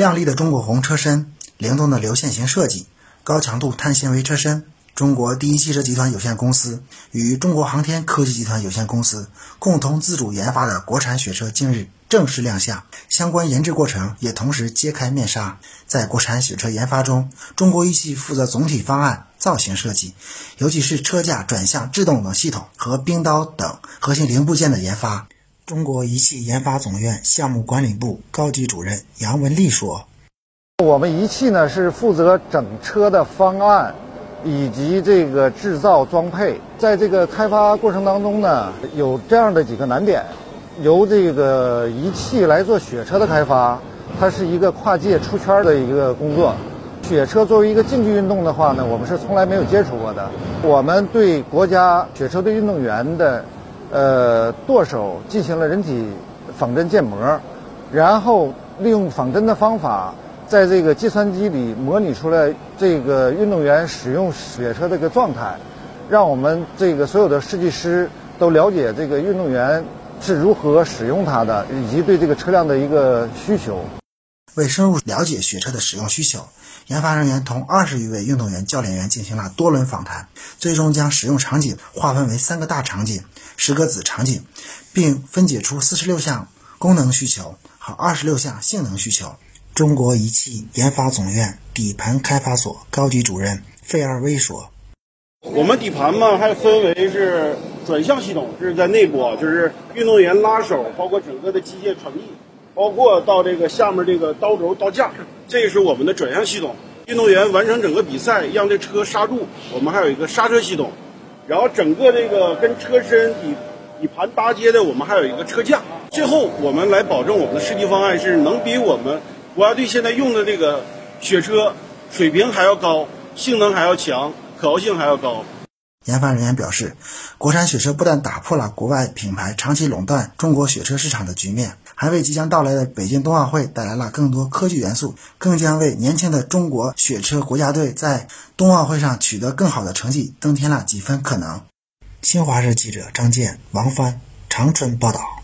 亮丽的中国红车身，灵动的流线型设计，高强度碳纤维车身。中国第一汽车集团有限公司与中国航天科技集团有限公司共同自主研发的国产雪车近日正式亮相，相关研制过程也同时揭开面纱。在国产雪车研发中，中国一汽负责总体方案、造型设计，尤其是车架、转向、制动等系统和冰刀等核心零部件的研发。中国仪器研发总院项目管理部高级主任杨文丽说：“我们仪器呢是负责整车的方案以及这个制造装配，在这个开发过程当中呢，有这样的几个难点。由这个仪器来做雪车的开发，它是一个跨界出圈的一个工作。雪车作为一个竞技运动的话呢，我们是从来没有接触过的。我们对国家雪车队运动员的。”呃，舵手进行了人体仿真建模，然后利用仿真的方法，在这个计算机里模拟出来这个运动员使用雪车这个状态，让我们这个所有的设计师都了解这个运动员是如何使用它的，以及对这个车辆的一个需求。为深入了解雪车的使用需求，研发人员同二十余位运动员、教练员进行了多轮访谈，最终将使用场景划分为三个大场景、十个子场景，并分解出四十六项功能需求和二十六项性能需求。中国仪器研发总院底盘开发所高级主任费二威说：“我们底盘嘛，还分为是转向系统，这是在内部，就是运动员拉手，包括整个的机械传递。”包括到这个下面这个刀轴刀架，这是我们的转向系统。运动员完成整个比赛，让这车刹住，我们还有一个刹车系统。然后整个这个跟车身底底盘搭接的，我们还有一个车架。最后我们来保证我们的设计方案是能比我们国家队现在用的这个雪车水平还要高，性能还要强，可靠性还要高。研发人员表示，国产雪车不但打破了国外品牌长期垄断中国雪车市场的局面，还为即将到来的北京冬奥会带来了更多科技元素，更将为年轻的中国雪车国家队在冬奥会上取得更好的成绩增添了几分可能。新华社记者张健、王帆长春报道。